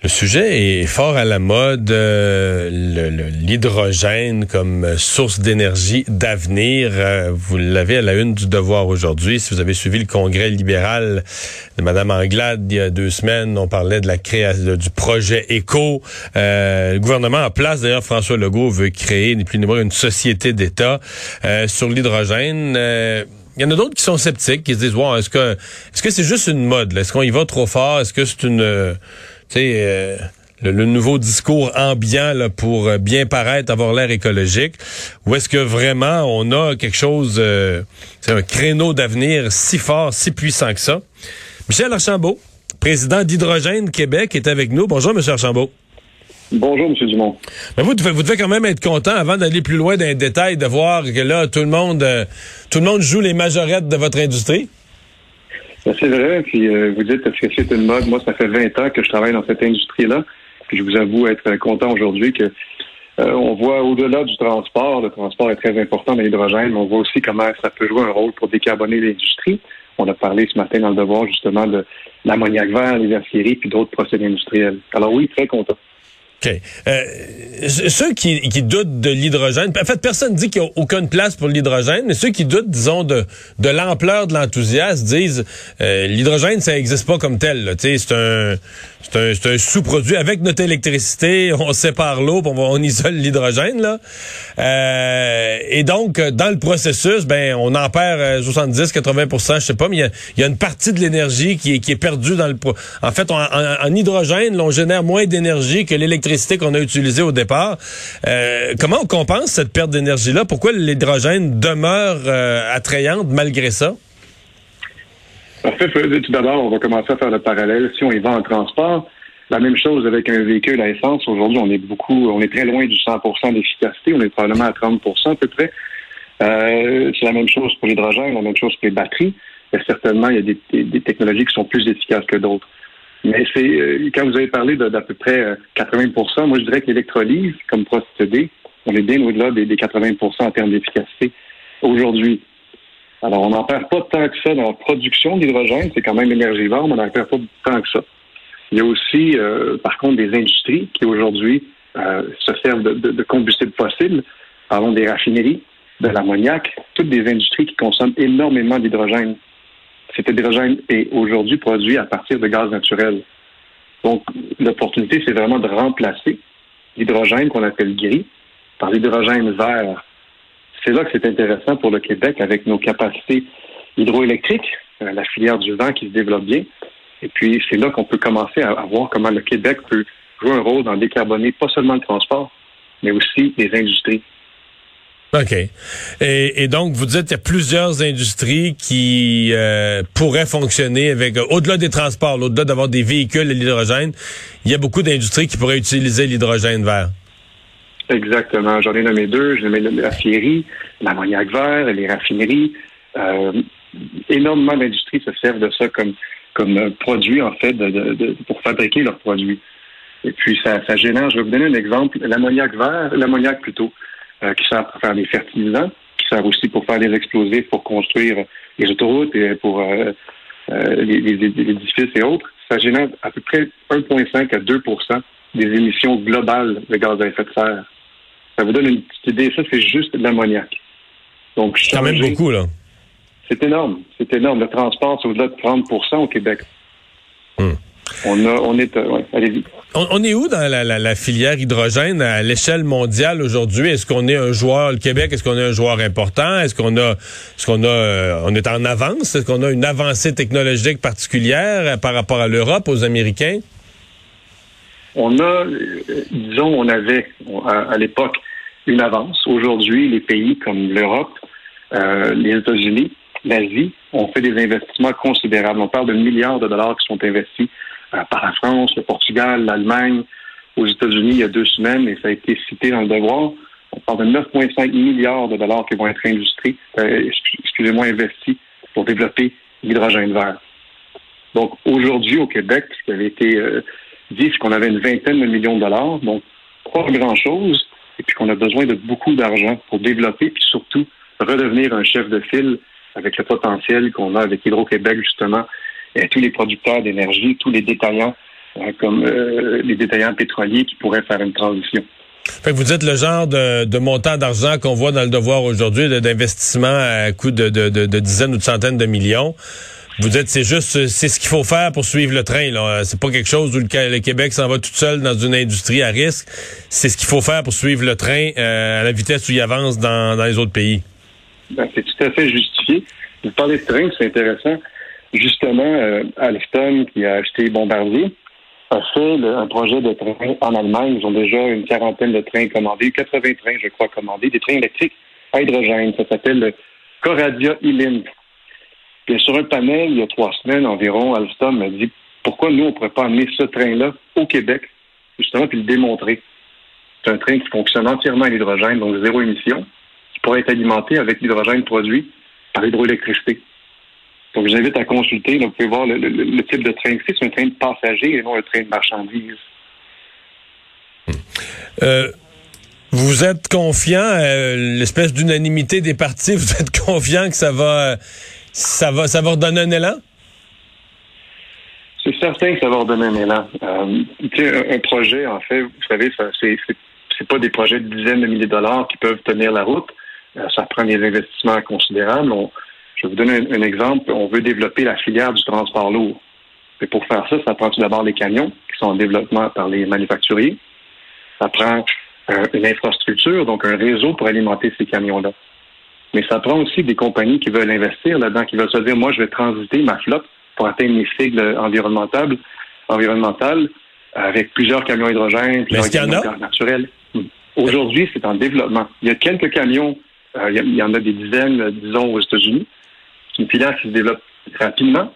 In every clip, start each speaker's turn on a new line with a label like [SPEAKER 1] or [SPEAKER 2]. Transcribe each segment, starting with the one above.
[SPEAKER 1] Le sujet est fort à la mode, euh, l'hydrogène comme source d'énergie d'avenir. Euh, vous l'avez à la une du devoir aujourd'hui. Si vous avez suivi le congrès libéral de Mme Anglade il y a deux semaines, on parlait de la création du projet ECO. Euh, le gouvernement en place, d'ailleurs, François Legault veut créer, ni plus ni moins, une société d'État sur l'hydrogène. il y en a d'autres qui sont sceptiques, qui se disent, wow, est-ce que est-ce que c'est juste une mode? Est-ce qu'on y va trop fort? Est-ce que c'est une sais, euh, le, nouveau discours ambiant là, pour euh, bien paraître, avoir l'air écologique, ou est-ce que vraiment on a quelque chose, euh, c'est un créneau d'avenir si fort, si puissant que ça? Michel Archambault, président d'Hydrogène Québec, est avec nous. Bonjour, M. Archambault.
[SPEAKER 2] Bonjour, M. Dumont.
[SPEAKER 1] Mais vous, vous devez quand même être content, avant d'aller plus loin dans les détails, de voir que là, tout le monde, tout le monde joue les majorettes de votre industrie.
[SPEAKER 2] C'est vrai. Puis euh, vous dites que c'est une mode. Moi, ça fait 20 ans que je travaille dans cette industrie-là. Puis je vous avoue être content aujourd'hui que euh, on voit au-delà du transport, le transport est très important dans l'hydrogène, mais on voit aussi comment ça peut jouer un rôle pour décarboner l'industrie. On a parlé ce matin dans le devoir justement de l'ammoniac vert, les aciéries, puis d'autres procédés industriels. Alors oui, très content.
[SPEAKER 1] OK. Euh, ceux qui, qui, doutent de l'hydrogène, en fait, personne dit qu'il n'y a aucune place pour l'hydrogène, mais ceux qui doutent, disons, de, de l'ampleur de l'enthousiasme disent euh, l'hydrogène, ça n'existe pas comme tel. C'est un, un, un sous-produit. Avec notre électricité, on sépare l'eau, on, on isole l'hydrogène. là. Euh, et donc, dans le processus, ben, on en perd 70, 80% je sais pas, mais il y a, une partie de l'énergie qui qui est perdue dans le... En fait, en, en, hydrogène, on génère moins d'énergie que l'électricité qu'on a utilisée au départ. Euh, comment on compense cette perte d'énergie-là? Pourquoi l'hydrogène demeure euh, attrayante malgré ça?
[SPEAKER 2] En fait, tout d'abord, on va commencer à faire le parallèle. Si on y va en transport, la même chose avec un véhicule à essence. Aujourd'hui, on est beaucoup, on est très loin du 100% d'efficacité. On est probablement à 30 à peu près. Euh, c'est la même chose pour l'hydrogène, la même chose pour les batteries. Mais certainement, il y a des, des, technologies qui sont plus efficaces que d'autres. Mais c'est euh, quand vous avez parlé d'à peu près 80% euh, moi je dirais que l'électrolyse, comme procédé, on est bien au-delà des, des 80% en termes d'efficacité aujourd'hui. Alors, on n'en perd pas tant que ça dans la production d'hydrogène. C'est quand même énergivore, mais on n'en perd pas tant que ça. Il y a aussi, euh, par contre, des industries qui aujourd'hui euh, se servent de, de, de combustibles fossiles. Parlons des raffineries, de l'ammoniac, toutes des industries qui consomment énormément d'hydrogène. Cet hydrogène est aujourd'hui produit à partir de gaz naturel. Donc, l'opportunité, c'est vraiment de remplacer l'hydrogène qu'on appelle gris par l'hydrogène vert c'est là que c'est intéressant pour le Québec avec nos capacités hydroélectriques, euh, la filière du vent qui se développe bien. Et puis, c'est là qu'on peut commencer à, voir comment le Québec peut jouer un rôle dans décarboner pas seulement le transport, mais aussi les industries.
[SPEAKER 1] OK. Et, donc, vous dites qu'il y a plusieurs industries qui euh, pourraient fonctionner avec, euh, au-delà des transports, au-delà d'avoir des véhicules à l'hydrogène, il y a beaucoup d'industries qui pourraient utiliser l'hydrogène vert.
[SPEAKER 2] Exactement. J'en ai nommé deux. J'ai nommé l'aciérie, l'ammoniac vert, les raffineries. Euh, énormément d'industries se servent de ça comme, comme produit, en fait, de, pour fabriquer leurs produits. Et puis, ça, ça je vais vous donner un exemple, l'ammoniac vert, l'ammoniac plutôt, euh, qui sert pour faire des fertilisants, qui sert aussi pour faire des explosifs, pour construire les autoroutes et pour euh, euh les, les, édifices et autres. Ça génère à peu près 1,5 à 2 des émissions globales de gaz à effet de serre. Ça vous donne une petite idée. Ça, c'est juste de l'ammoniac.
[SPEAKER 1] Donc, quand même beaucoup, là.
[SPEAKER 2] C'est énorme. C'est énorme. Le transport, c'est au-delà de 30% au Québec. Hmm. On, a, on est. Euh, allez-y.
[SPEAKER 1] On, est où dans la, filière hydrogène à l'échelle mondiale aujourd'hui? Est-ce qu'on est un joueur, le Québec, est-ce qu'on est un joueur important? Est-ce qu'on a, est-ce qu'on a, euh, on est en avance? Est-ce qu'on a une avancée technologique particulière euh, par rapport à l'Europe, aux Américains?
[SPEAKER 2] On a, disons, on avait à l'époque une avance. Aujourd'hui, les pays comme l'Europe, euh, les États-Unis, l'Asie ont fait des investissements considérables. On parle de milliards de dollars qui sont investis par la France, le Portugal, l'Allemagne, aux États-Unis il y a deux semaines, et ça a été cité dans le devoir. On parle de 9,5 milliards de dollars qui vont être euh, excusez-moi, investis pour développer l'hydrogène vert. Donc aujourd'hui au Québec, ce qui avait été dit, c'est qu'on avait une vingtaine de millions de dollars, donc pas grand-chose, et puis qu'on a besoin de beaucoup d'argent pour développer, puis surtout redevenir un chef de file avec le potentiel qu'on a avec Hydro-Québec, justement, tous les producteurs d'énergie, tous les détaillants, hein, comme euh, les détaillants pétroliers qui pourraient faire une transition.
[SPEAKER 1] Fait que vous êtes le genre de, montant d'argent qu'on voit dans le devoir aujourd'hui, d'investissement à coût de, de, dizaines ou de centaines de millions. Vous dites c'est juste c'est ce qu'il faut faire pour suivre le train. Là. C'est pas quelque chose où le, Québec s'en va tout seul dans une industrie à risque. C'est ce qu'il faut faire pour suivre le train euh, à la vitesse où il avance dans, dans les autres pays.
[SPEAKER 2] Ben, c'est tout à fait justifié. Vous parlez de train, c'est intéressant. Justement, euh, Alstom, qui a acheté Bombardier, a fait un projet de train en Allemagne. Ils ont déjà une quarantaine de trains commandés, 80 trains, je crois, commandés, des trains électriques à hydrogène. Ça s'appelle le Coradia e Puis sur un panel, il y a trois semaines environ, Alstom m'a dit pourquoi nous, on ne pourrait pas amener ce train-là au Québec, justement, puis le démontrer? C'est un train qui fonctionne entièrement à l'hydrogène, donc zéro émission, qui pourrait être alimenté avec l'hydrogène produit par hydroélectricité. Donc, je vous invite à consulter. vous pouvez voir le, type de train que c'est. C'est un train de passagers et non un train de marchandises.
[SPEAKER 1] Euh, vous êtes confiant, euh, l'espèce d'unanimité des partis, vous êtes confiant que ça va, ça va, ça va redonner un élan?
[SPEAKER 2] C'est certain que ça va redonner un élan. Euh, un, projet, en fait, vous savez, c'est, pas des projets de dizaines de milliers de dollars qui peuvent tenir la route. ça prend des investissements considérables. Je vais vous donner un, exemple. On veut développer la filière du transport lourd. Et pour faire ça, ça prend tout d'abord les camions qui sont en développement par les manufacturiers. Ça prend euh, une infrastructure, donc un réseau pour alimenter ces camions-là. Mais ça prend aussi des compagnies qui veulent investir là-dedans, qui veulent se dire, moi, je vais transiter ma flotte pour atteindre mes sigles environnementales, environnementales avec plusieurs camions hydrogène, plusieurs camions naturels. Hmm. Aujourd'hui, c'est en développement. Il y a quelques camions, euh, il y en a des dizaines, disons, aux États-Unis, une filière qui se développe rapidement,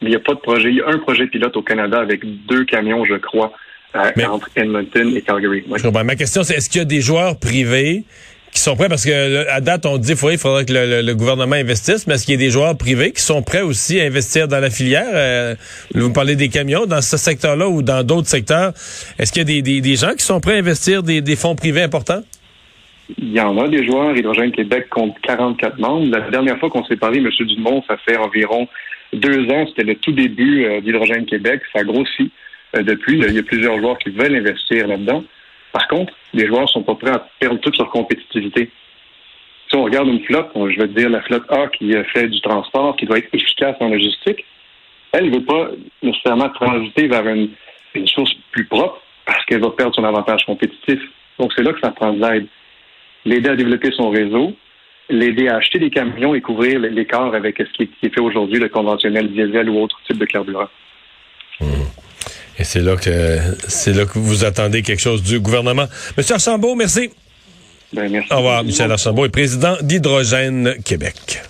[SPEAKER 2] mais il n'y a pas de projet. Il y a un projet pilote au Canada avec deux camions, je crois, euh, entre Edmonton et Calgary.
[SPEAKER 1] Ma question, c'est est-ce qu'il y a des joueurs privés qui sont prêts? Parce que à date on dit qu'il faudrait que le, gouvernement investisse, mais est-ce qu'il y a des joueurs privés qui sont prêts aussi à investir dans la filière? Euh, Vous parlez des camions dans ce secteur-là ou dans d'autres secteurs. Est-ce qu'il y a des, gens qui sont prêts à investir des fonds privés importants?
[SPEAKER 2] Il y en a des joueurs. Hydrogène Québec compte 44 membres. La dernière fois qu'on s'est parlé, M. Dumont, ça fait environ deux ans. C'était le tout début euh, d'Hydrogène Québec. Ça grossit euh, depuis. Il y a plusieurs joueurs qui veulent investir là-dedans. Par contre, les joueurs sont pas prêts à perdre toute leur compétitivité. Si on regarde une flotte, je vais te dire la flotte A qui fait du transport, qui doit être efficace en logistique, elle ne veut pas nécessairement transiter vers une, une source plus propre parce qu'elle va perdre son avantage compétitif. Donc, c'est là que ça prend de l'aide l'aider à développer son réseau, l'aider à acheter des camions et couvrir l'écart avec ce qui est fait aujourd'hui, le conventionnel diesel ou autre type de carburant.
[SPEAKER 1] Mmh. Et c'est là que c'est là que vous attendez quelque chose du gouvernement. Monsieur Archambault, merci.
[SPEAKER 2] Ben, merci.
[SPEAKER 1] Au revoir, Michel Archambault est président d'Hydrogène Québec.